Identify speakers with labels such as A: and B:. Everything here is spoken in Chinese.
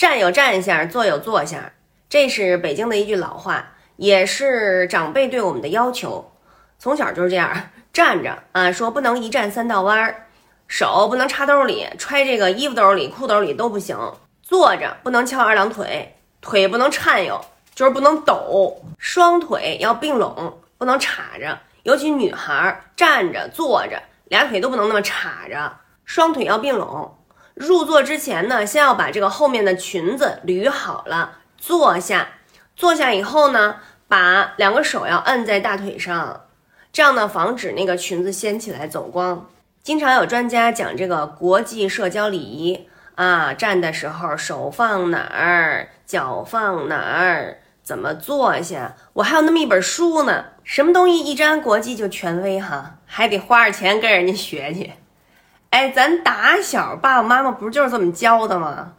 A: 站有站相，坐有坐相，这是北京的一句老话，也是长辈对我们的要求。从小就是这样，站着啊，说不能一站三道弯儿，手不能插兜里，揣这个衣服兜里、裤兜里都不行。坐着不能翘二郎腿，腿不能颤悠，就是不能抖，双腿要并拢，不能叉着。尤其女孩站着、坐着，俩腿都不能那么叉着，双腿要并拢。入座之前呢，先要把这个后面的裙子捋好了，坐下。坐下以后呢，把两个手要摁在大腿上，这样呢，防止那个裙子掀起来走光。经常有专家讲这个国际社交礼仪啊，站的时候手放哪儿，脚放哪儿，怎么坐下。我还有那么一本书呢，什么东西一沾国际就权威哈，还得花点钱跟人家学去。哎，咱打小爸爸妈妈不就是这么教的吗？